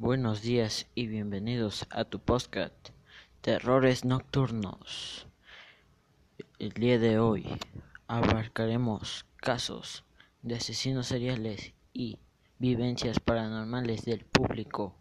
Buenos días y bienvenidos a tu podcast Terrores Nocturnos. El día de hoy abarcaremos casos de asesinos seriales y vivencias paranormales del público.